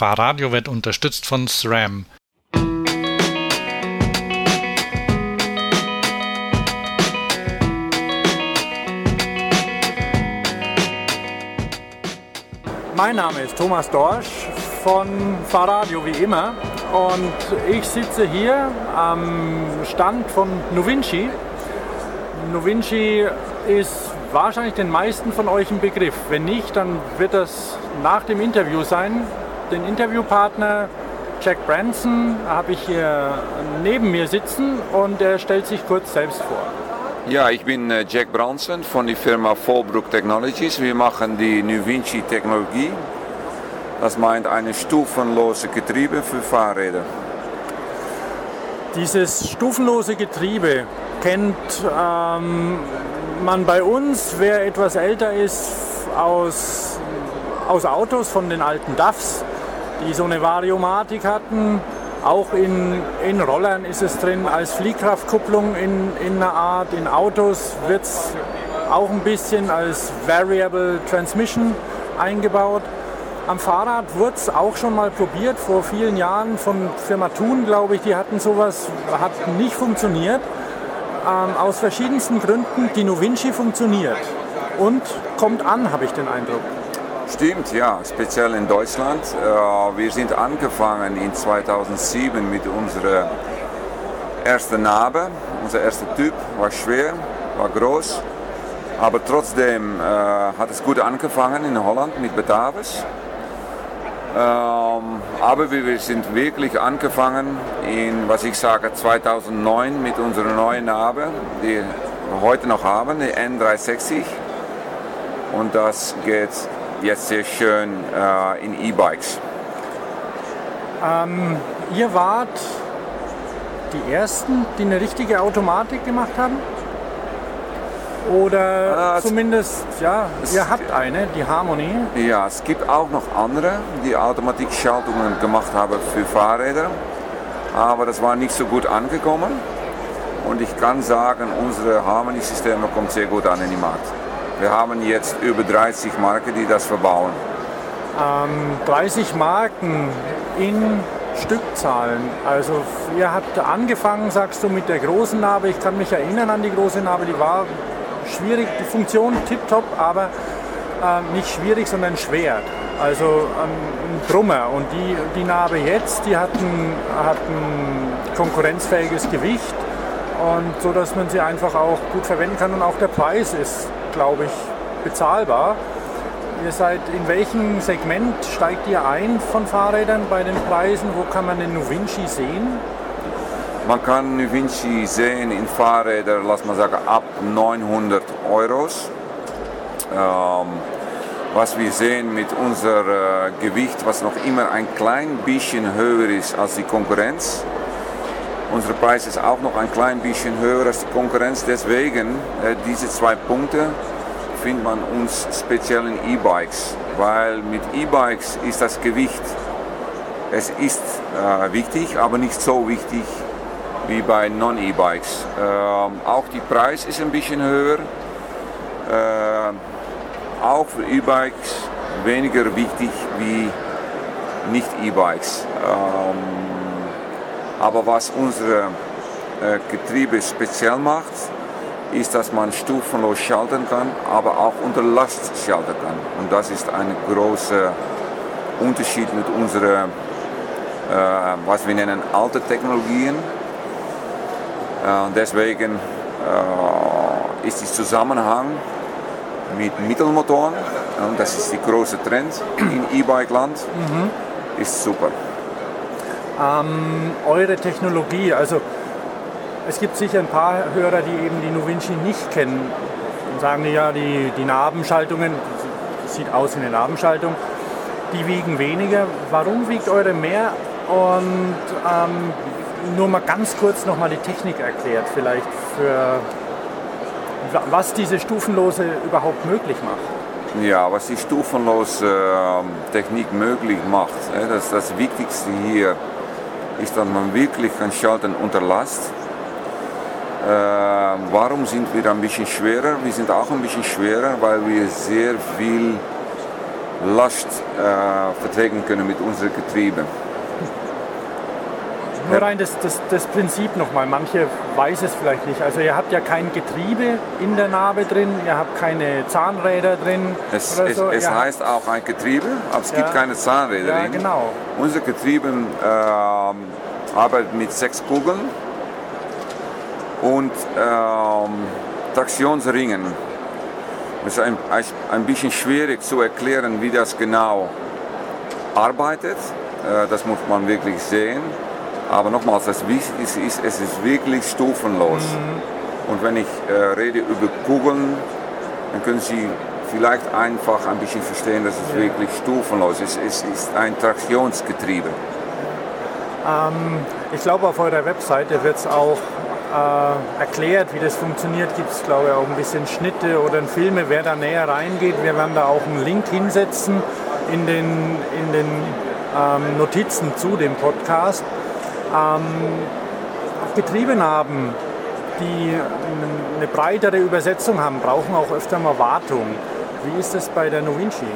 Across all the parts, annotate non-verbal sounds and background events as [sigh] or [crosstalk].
Fahrradio wird unterstützt von SRAM. Mein Name ist Thomas Dorsch von Fahrradio wie immer und ich sitze hier am Stand von Novinci. Novinci ist wahrscheinlich den meisten von euch ein Begriff. Wenn nicht, dann wird das nach dem Interview sein. Den Interviewpartner Jack Branson habe ich hier neben mir sitzen und er stellt sich kurz selbst vor. Ja, ich bin äh, Jack Branson von der Firma Fallbrook Technologies. Wir machen die Nuvinci Technologie. Das meint eine stufenlose Getriebe für Fahrräder. Dieses stufenlose Getriebe kennt ähm, man bei uns, wer etwas älter ist, aus, aus Autos von den alten DAFs, die so eine Variomatik hatten. Auch in, in Rollern ist es drin als Fliehkraftkupplung in, in einer Art. In Autos wird es auch ein bisschen als Variable Transmission eingebaut. Am Fahrrad wurde es auch schon mal probiert, vor vielen Jahren von Firma Thun, glaube ich, die hatten sowas, hat nicht funktioniert. Ähm, aus verschiedensten Gründen, die Novinci funktioniert und kommt an, habe ich den Eindruck. Stimmt, ja, speziell in Deutschland. Äh, wir sind angefangen in 2007 mit unserer ersten Narbe. Unser erster Typ war schwer, war groß, aber trotzdem äh, hat es gut angefangen in Holland mit Batavis. Ähm, aber wir sind wirklich angefangen in, was ich sage, 2009 mit unserer neuen Narbe, die wir heute noch haben, die N360. Und das geht jetzt sehr schön äh, in E-Bikes. Ähm, ihr wart die Ersten, die eine richtige Automatik gemacht haben? Oder äh, zumindest, ja, ihr habt eine, die Harmony. Ja, es gibt auch noch andere, die Automatikschaltungen gemacht haben für Fahrräder. Aber das war nicht so gut angekommen. Und ich kann sagen, unsere Harmony-Systeme kommen sehr gut an in den Markt. Wir haben jetzt über 30 Marken, die das verbauen. Ähm, 30 Marken in Stückzahlen. Also ihr habt angefangen, sagst du, mit der großen Narbe. Ich kann mich erinnern an die große Narbe, die war schwierig, die Funktion tipptopp, aber äh, nicht schwierig, sondern schwer. Also ähm, ein Brummer. Und die, die Narbe jetzt, die hat ein, hat ein konkurrenzfähiges Gewicht und so, dass man sie einfach auch gut verwenden kann. Und auch der Preis ist, glaube ich, bezahlbar. Ihr seid in welchem Segment steigt ihr ein von Fahrrädern bei den Preisen? Wo kann man den Novinci sehen? Man kann Vinci sehen in Fahrrädern, lass mal sagen, ab 900 Euros. Ähm, was wir sehen mit unserem äh, Gewicht, was noch immer ein klein bisschen höher ist als die Konkurrenz. Unser Preis ist auch noch ein klein bisschen höher als die Konkurrenz. Deswegen, äh, diese zwei Punkte findet man uns speziell in E-Bikes, weil mit E-Bikes ist das Gewicht, es ist äh, wichtig, aber nicht so wichtig wie bei Non-E-Bikes. Ähm, auch die Preis ist ein bisschen höher. Äh, auch für E-Bikes weniger wichtig wie Nicht-E-Bikes. Ähm, aber was unsere äh, Getriebe speziell macht, ist, dass man stufenlos schalten kann, aber auch unter Last schalten kann. Und das ist ein großer Unterschied mit unseren, äh, was wir nennen, alte Technologien äh, und deswegen äh, ist der Zusammenhang mit Mittelmotoren, und das ist der große Trend in E-Bike-Land, mhm. ist super. Ähm, eure Technologie, also es gibt sicher ein paar Hörer, die eben die Novinci nicht kennen und sagen ja, die, die Nabenschaltungen, sieht aus wie eine Nabenschaltung, die wiegen weniger. Warum wiegt eure mehr und ähm, nur mal ganz kurz noch mal die Technik erklärt, vielleicht für was diese stufenlose überhaupt möglich macht. Ja, was die stufenlose äh, Technik möglich macht, äh, das, das Wichtigste hier ist, dass man wirklich kann schalten unter Last. Äh, warum sind wir ein bisschen schwerer? Wir sind auch ein bisschen schwerer, weil wir sehr viel Last äh, vertragen können mit unseren Getrieben. Nur rein das, das, das Prinzip nochmal, manche weiß es vielleicht nicht. Also ihr habt ja kein Getriebe in der Narbe drin, ihr habt keine Zahnräder drin. Es, es, so. es habt- heißt auch ein Getriebe, aber es Ja. gibt keine Zahnräder Ja, drin. genau. Unser Getriebe ähm, arbeitet mit sechs Kugeln und ähm, Traktionsringen. Es ist ein, ein bisschen schwierig zu erklären, wie das genau arbeitet. Äh, das muss man wirklich sehen. Aber nochmals, das Wichtigste ist, es ist wirklich stufenlos. Und wenn ich äh, rede über Kugeln, dann können Sie vielleicht einfach ein bisschen verstehen, dass es wirklich stufenlos ist. Es ist ein Traktionsgetriebe. Ich glaube, auf eurer Webseite wird es auch äh, erklärt, wie das funktioniert. Gibt es, glaube ich, auch ein bisschen Schnitte oder Filme, wer da näher reingeht. Wir werden da auch einen Link hinsetzen in den, in den ähm, Notizen zu dem Podcast. Ähm, Getriebenarben, die eine breitere Übersetzung haben, brauchen auch öfter mal Wartung. Wie ist das bei der Novinci?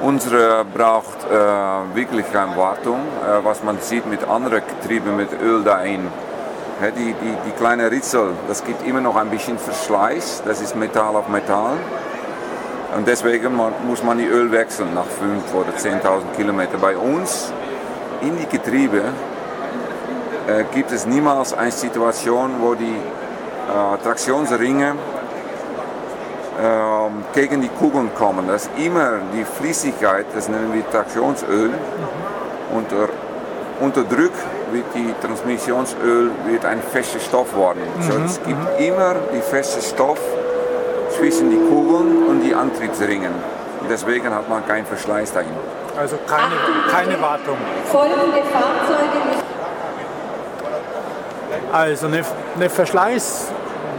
Unsere braucht äh, wirklich keine Wartung, äh, was man sieht mit anderen Getrieben mit Öl dahin. Hä, die, die, die kleine Ritzel, das gibt immer noch ein bisschen Verschleiß, das ist Metall auf Metall. Und deswegen muss man die Öl wechseln nach 5 oder 10.000 Kilometer. Bei uns in die Getriebe äh, gibt es niemals eine Situation, wo die äh, Traktionsringe ähm, gegen die Kugeln kommen. Das ist immer die Flüssigkeit, das nennen wir Traktionsöl. Unter, unter Druck wird die Transmissionsöl wird ein fester Stoff worden. So, es gibt immer die feste Stoff zwischen die Kugeln und die Antriebsringen. Und deswegen hat man keinen Verschleiß dahin. Also keine, keine Wartung. Folgende Fahrzeuge Also eine, eine Verschleiß,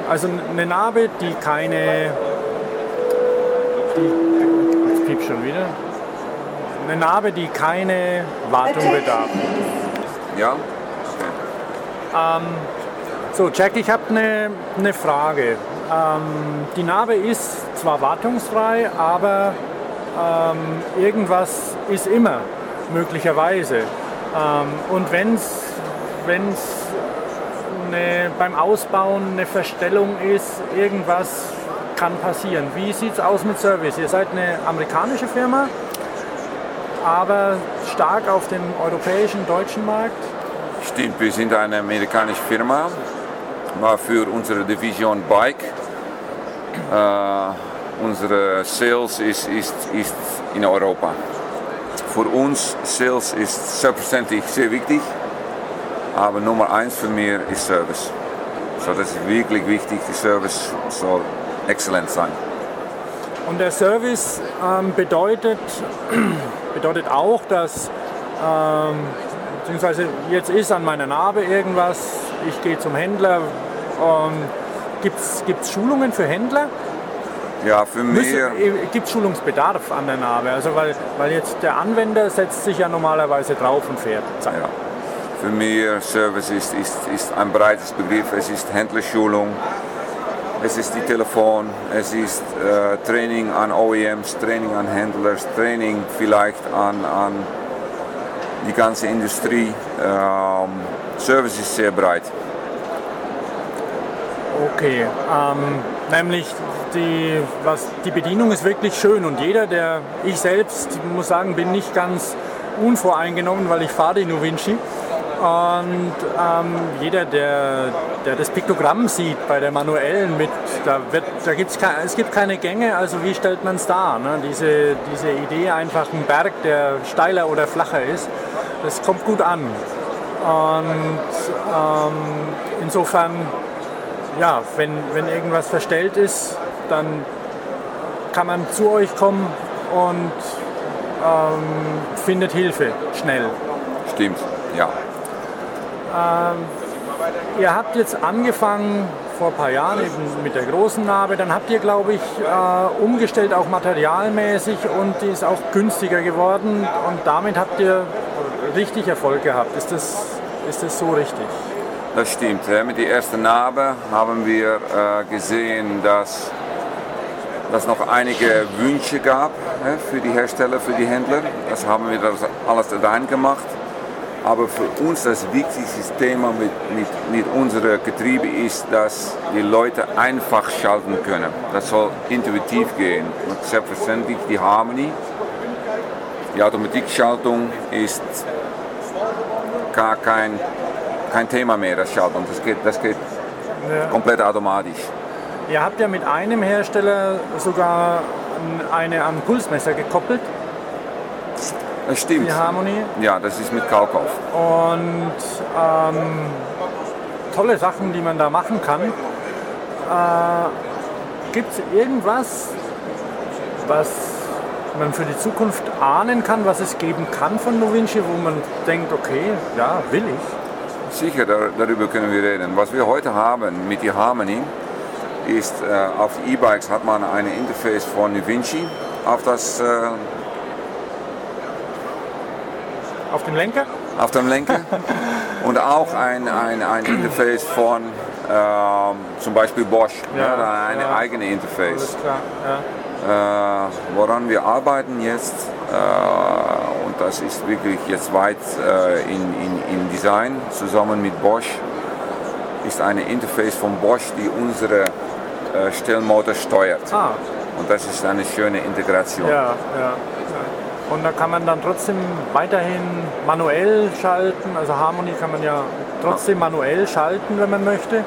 also eine Narbe, die keine, die, jetzt piept schon wieder, eine Narbe, die keine Wartung bedarf. Ja? So, Jack, ich habe eine, eine Frage. Ähm, die Narbe ist zwar wartungsfrei, aber ähm, irgendwas ist immer, möglicherweise. Ähm, und wenn es eine, beim Ausbauen eine Verstellung ist, irgendwas kann passieren. Wie sieht es aus mit Service? Ihr seid eine amerikanische Firma, aber stark auf dem europäischen, deutschen Markt. Stimmt, wir sind eine amerikanische Firma, aber für unsere Division Bike. Äh, unsere Sales ist, ist, ist in Europa. Für uns Sales ist selbstverständlich sehr wichtig, aber Nummer eins für mich ist Service. So, das ist wirklich wichtig, die Service soll exzellent sein. Und der Service ähm, bedeutet, [clears throat] bedeutet auch, dass, ähm, beziehungsweise jetzt ist an meiner Narbe irgendwas, ich gehe zum Händler. Ähm, Gibt es Schulungen für Händler? Ja, für mich. Gibt es Schulungsbedarf an der Narbe? Also weil, weil jetzt der Anwender setzt sich ja normalerweise drauf und fährt. Zack. Ja. Für mich Service ist, ist, ist ein breites Begriff. Es ist Händlerschulung, es ist die Telefon, es ist äh, Training an OEMs, Training an Händlers, Training vielleicht an, an die ganze Industrie. Ähm, Service ist sehr breit. Okay, ähm, nämlich die, was, die Bedienung ist wirklich schön und jeder, der, ich selbst muss sagen, bin nicht ganz unvoreingenommen, weil ich fahre die Novinci und ähm, jeder, der, der das Piktogramm sieht bei der manuellen mit, da, wird, da gibt's ke es gibt keine Gänge, also wie stellt man es dar? Ne? Diese, diese Idee einfach ein Berg, der steiler oder flacher ist, das kommt gut an. Und ähm, insofern ja, wenn, wenn irgendwas verstellt ist, dann kann man zu euch kommen und ähm, findet Hilfe schnell. Stimmt, ja. Ihr habt jetzt angefangen vor ein paar Jahren eben mit der großen Narbe, dann habt ihr, glaube ich, äh, umgestellt auch materialmäßig und die ist auch günstiger geworden und damit habt ihr richtig Erfolg gehabt. Ist das, ist das so richtig? Das stimmt. Mit der ersten Narbe haben wir äh, gesehen, dass dass es noch einige Wünsche gab für die Hersteller, für die Händler. Das haben wir das alles rein gemacht. Aber für uns das wichtigste Thema mit, mit, mit unserem Getriebe ist, dass die Leute einfach schalten können. Das soll intuitiv gehen. Und selbstverständlich die Harmony. Die Automatikschaltung ist gar kein, kein Thema mehr, das Schaltung. Das geht, das geht Ja. komplett automatisch. Ihr habt ja mit einem Hersteller sogar eine am Pulsmesser gekoppelt, Das stimmt. die Harmony. Ja, das ist mit Kalkauf. Und ähm, tolle Sachen, die man da machen kann. Äh, Gibt es irgendwas, was man für die Zukunft ahnen kann, was es geben kann von Novinci, wo man denkt, okay, ja, will ich. Sicher, dar- darüber können wir reden. Was wir heute haben mit der Harmony ist, äh, auf E-Bikes hat man ein Interface von Vinci auf, das, äh, Auf dem Lenker? auf dem Lenker [laughs] und auch ein, ein, ein Interface von ähm, zum Beispiel Bosch, Ja, ja, eine ja. eigene Interface. Ja. äh, woran wir arbeiten jetzt, äh, und das ist wirklich jetzt weit äh, in, in, im Design, zusammen mit Bosch, ist eine Interface von Bosch, die unsere äh, Stellmotor steuert. Ah, Und das ist eine schöne Integration. ja, ja. Und da kann man dann trotzdem weiterhin manuell schalten. Also Harmony kann man ja trotzdem manuell schalten, wenn man möchte.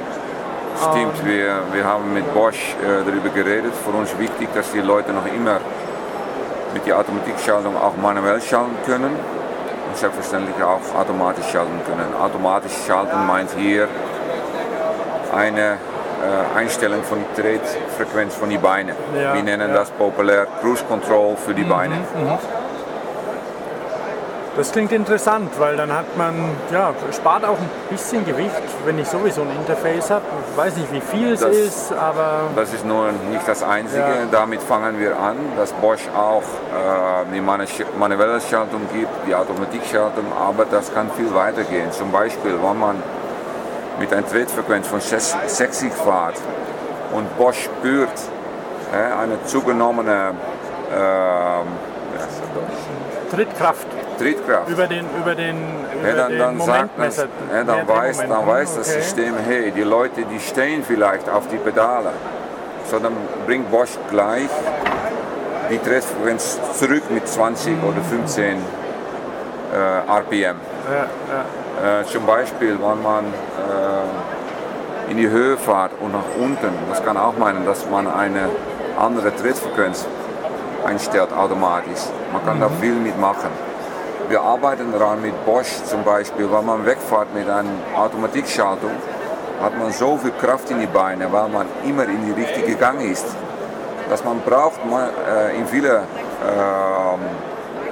Stimmt, wir, wir haben mit Bosch äh, darüber geredet. Für uns wichtig, dass die Leute noch immer mit der Automatikschaltung auch manuell schalten können und selbstverständlich auch automatisch schalten können. Automatisch schalten meint hier eine äh, Einstellung von Tretfrequenz von den Beinen. Ja, wir nennen ja. das populär Cruise Control für die Beine. Das klingt interessant, weil dann hat man, ja, spart auch ein bisschen Gewicht, wenn ich sowieso ein Interface habe. Ich weiß nicht, wie viel es Das- ist, aber Das ist nur nicht das Einzige. Ja. Damit fangen wir an, dass Bosch auch äh, die manu- manuelle Schaltung gibt, die Automatikschaltung, aber das kann viel weiter gehen. Zum Beispiel, wenn man mit einer Tretfrequenz von 60 fährt und Bosch spürt äh, eine zugenommene Deutsch? Trittkraft Trittkraft. über den, über den, über Ja, dann, den dann, sagt das, ja, dann, weiß, dann weiß das Okay. System, hey, die Leute, die stehen vielleicht auf die Pedale. So, dann bringt Bosch gleich die Trittfrequenz zurück mit 20 oder 15 äh, RPM. Ja. Äh, zum Beispiel, wenn man äh, in die Höhe fährt und nach unten, das kann auch meinen, dass man eine andere Trittfrequenz einstellt automatisch. Man kann da viel mitmachen. Wir arbeiten daran mit Bosch zum Beispiel, wenn man wegfährt mit einer Automatikschaltung, hat man so viel Kraft in die Beine, weil man immer in die richtige Gang ist. Dass man braucht man, äh, in viele ähm,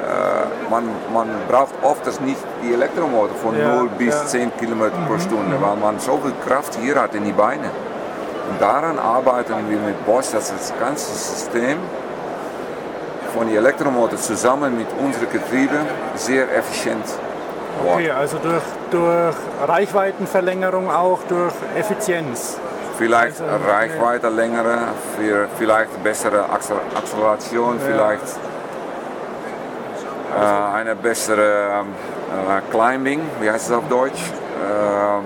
äh, man, man braucht oft das nicht die Elektromotor von Ja, 0 bis ja. 10 km pro Stunde, weil man so viel Kraft hier hat in die Beine. Und daran arbeiten wir mit Bosch, dass das ganze System von die Elektromotor zusammen mit unserem Getriebe sehr effizient wird. Okay, also durch, durch Reichweitenverlängerung auch durch Effizienz. Vielleicht Also, Reichweite längere, für vielleicht bessere Accel- Acceleration, vielleicht äh, eine bessere ähm, äh, Climbing, wie heißt es auf Deutsch? Ähm,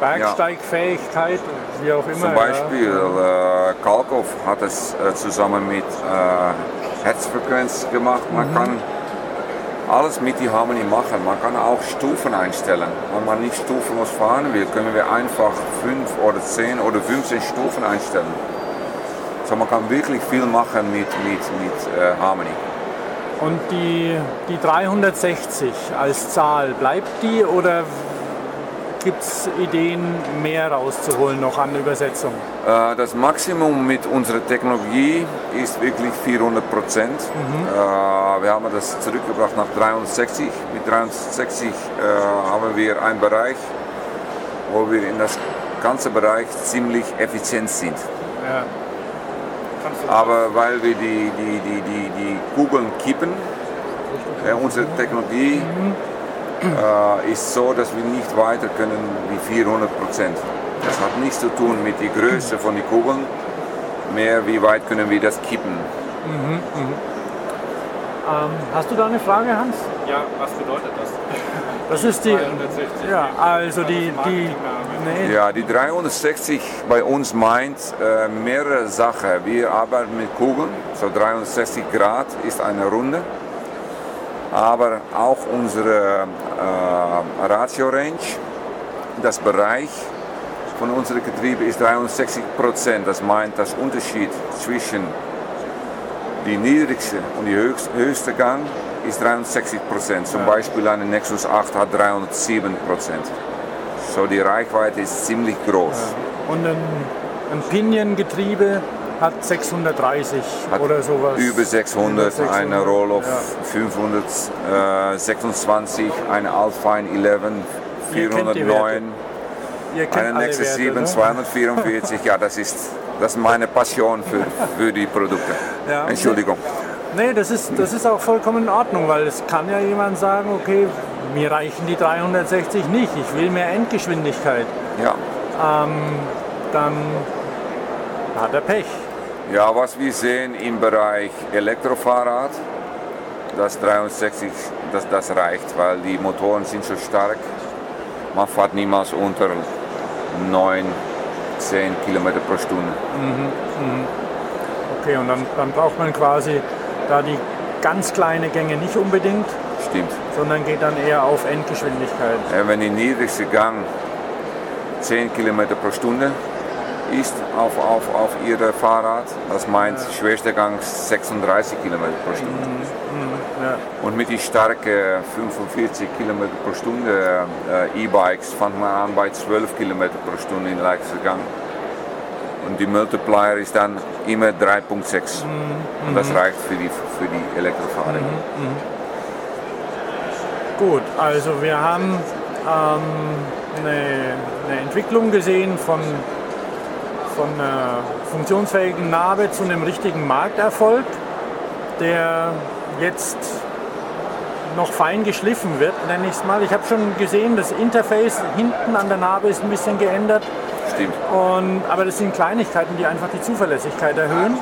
Bergsteigfähigkeit, wie auch immer. zum Beispiel äh, Kalkov hat es äh, zusammen mit äh, Herzfrequenz gemacht. Man kann alles mit die Harmony machen. Man kann auch Stufen einstellen. Wenn man nicht stufenlos fahren will, können wir einfach 5 oder 10 oder 15 Stufen einstellen. So man kann wirklich viel machen mit, mit, mit äh, Harmony. Und die, die 360 als Zahl, bleibt die oder gibt es Ideen, mehr rauszuholen noch an Übersetzung? Äh, Das Maximum mit unserer Technologie ist wirklich 400 Prozent. Äh, Wir haben das zurückgebracht nach 360. Mit 360 äh, haben wir einen Bereich, wo wir in das ganze Bereich ziemlich effizient sind. Ja. Aber weil wir die, die, die, die, die Kugeln kippen, unsere Technologie äh, ist so, dass wir nicht weiter können wie 400 Prozent. Das hat nichts zu tun mit der Größe von den Kugeln, mehr, wie weit können wir das kippen. Ähm, hast du da eine Frage, Hans? Ja, was bedeutet das? Das ist die. 360. Ja, also die. die nee, Ja, die 360 bei uns meint äh, mehrere Sachen. Wir arbeiten mit Kugeln, so 360 Grad ist eine Runde. Aber auch unsere äh, Ratio-Range, das Bereich von unserem Getriebe ist 63 Prozent. Das meint, das Unterschied zwischen die niedrigste und die höchste, höchste Gang ist 63 Prozent. Zum Beispiel eine Nexus 8 hat 307 Prozent. So die Reichweite ist ziemlich groß. Und ein, ein Pinion-Getriebe hat 630 Hat oder sowas. Über 600, Über eine Roll-Off ja. 526, eine Alpine 11 Ihr kennt die Werte. 409, Ihr kennt eine Nexus Werte, 7 ne? 244. Ja, das ist, das ist meine Passion für, für die Produkte. Ja. Entschuldigung. Nee, das ist, das ist auch vollkommen in Ordnung, weil es kann ja jemand sagen, okay, mir reichen die 360 nicht, ich will mehr Endgeschwindigkeit. Ja. Dann hat er Pech. Ja, was wir sehen im Bereich Elektrofahrrad, das 63, das, das reicht, weil die Motoren sind so stark. Man fährt niemals unter 9, 10 Kilometer pro Stunde. Okay, und dann, dann braucht man quasi da die ganz kleine Gänge nicht unbedingt, Stimmt. sondern geht dann eher auf Endgeschwindigkeit. Ja, wenn die niedrigste Gang 10 km pro Stunde ist auf, auf, auf Ihr Fahrrad, das meint schwerster Gang 36 km pro Stunde. Ja. Und mit die starke 45 km pro Stunde äh, E-Bikes fängt man an bei 12 km pro Stunde in leichter Gang. Und die Multiplier ist dann immer 3.6. Und das reicht für die, für die Elektrofahrer. Gut, also wir haben ähm, eine, eine Entwicklung gesehen von, von einer funktionsfähigen Narbe zu einem richtigen Markterfolg, der jetzt noch fein geschliffen wird, nenne ich es mal. Ich habe schon gesehen, das Interface hinten an der Narbe ist ein bisschen geändert. Stimmt. Und, aber das sind Kleinigkeiten, die einfach die Zuverlässigkeit erhöhen.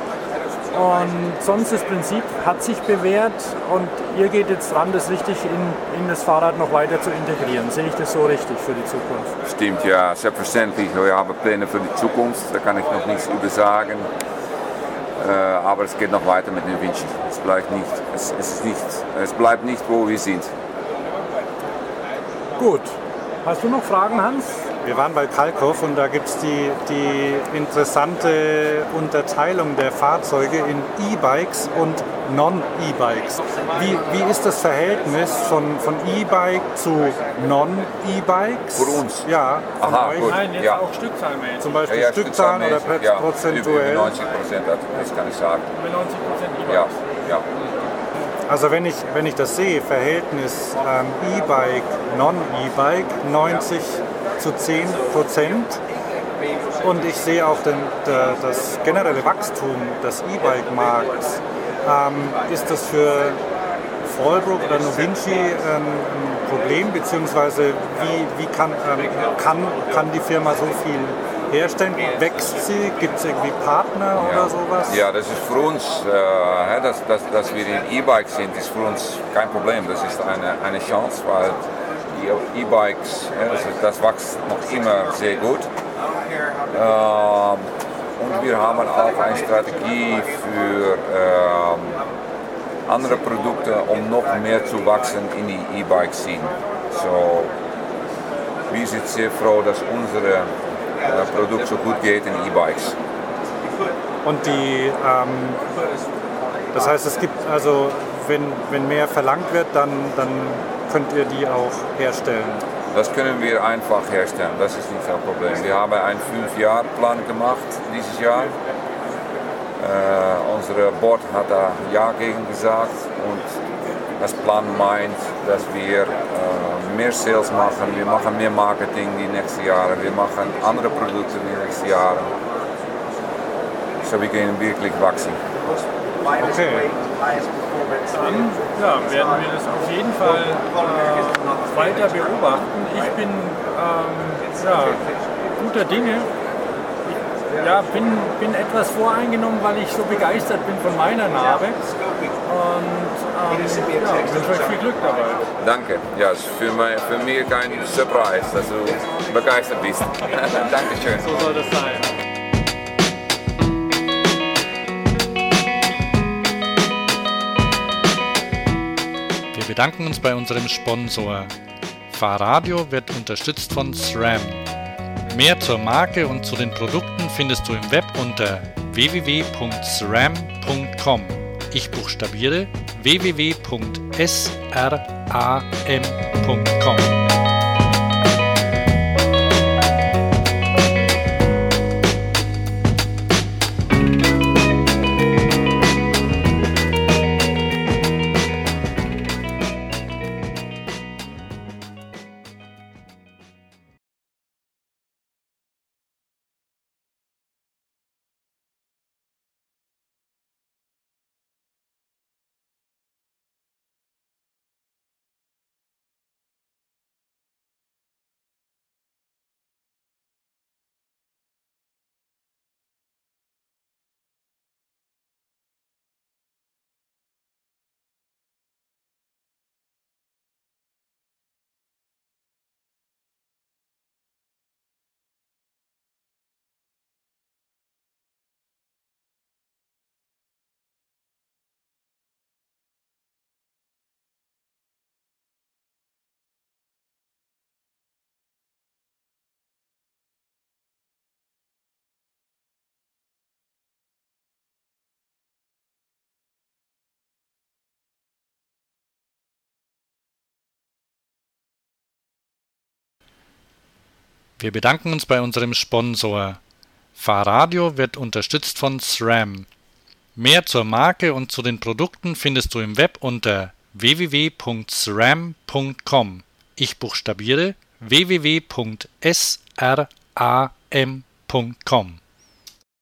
Und sonst das Prinzip hat sich bewährt und ihr geht jetzt dran, das richtig in, in das Fahrrad noch weiter zu integrieren. Sehe ich das so richtig für die Zukunft? Stimmt, ja, selbstverständlich. Wir haben Pläne für die Zukunft, da kann ich noch nichts über sagen. Äh, aber es geht noch weiter mit dem Vinci. Es bleibt nicht, es, es, ist nicht, es bleibt nicht, wo wir sind. Gut. Hast du noch Fragen, Hans? Wir waren bei Kalkow und da gibt es die, die interessante Unterteilung der Fahrzeuge in E-Bikes und Non-E-Bikes. Wie, wie ist das Verhältnis von, von E-Bike zu Non-E-Bikes? Für uns? Ja, von Aha, euch. gut. Nein, jetzt Ja. auch stückzahlmäßig. Zum Beispiel Stückzahlen oder ja, prozentuell. Über 90 Prozent, das kann ich sagen. Bei 90 Prozent Ja, ja. Also wenn ich, wenn ich das sehe, Verhältnis ähm, E-Bike, Non-E-Bike, 90 zu 10 Prozent. Und ich sehe auch den, der, das generelle Wachstum des E-Bike-Markts. Ähm, ist das für Fallbrook oder Novinci ähm, ein Problem, beziehungsweise wie, wie kann, ähm, kann, kann die Firma so viel herstellen? Wächst sie? Gibt es irgendwie Partner oder sowas? Ja, das ist für uns, äh, dass, dass, dass wir in E-Bikes sind, ist für uns kein Problem. Das ist eine, eine Chance, weil die E-Bikes, hè, das, wächst noch immer sehr gut. Ähm, und wir haben auch eine Strategie für ähm, andere Produkte, um noch mehr zu wachsen in die E-Bike-Scene. So, wir sind sehr froh, dass unser äh, Produkt so gut geht in E-Bikes. Und die, ähm, das heißt, es gibt also, wenn, wenn mehr verlangt wird, dann, dann könnt ihr die auch herstellen. Das können wir einfach herstellen, das ist nicht das Problem. Wir haben einen 5-Jahr-Plan gemacht dieses Jahr. Äh, unser Board hat da Ja gegen gesagt und das Plan meint, dass wir äh, mehr Sales machen, wir machen mehr Marketing die nächsten Jahre, wir machen andere Produkte die nächsten Jahre. So wir können wirklich wachsen. Okay. Dann ja, werden wir das auf jeden Fall äh, weiter beobachten. Ich bin ähm, ja, guter Dinge. ja, bin, bin etwas voreingenommen, weil ich so begeistert bin von meiner Narbe. Und ähm, ja, wünsche euch viel Glück dabei. Danke. Ja, es ist für, mein, für mich kein Surprise, dass du begeistert bist. [laughs] Dankeschön. So soll das sein. Bedanken uns bei unserem Sponsor. Fahrradio wird unterstützt von SRAM. Mehr zur Marke und zu den Produkten findest du im Web unter www.sram.com. Ich buchstabiere www.sram.com. Wir bedanken uns bei unserem Sponsor. Fahrradio wird unterstützt von SRAM. Mehr zur Marke und zu den Produkten findest du im Web unter www.sram.com. Ich buchstabiere www.sram.com.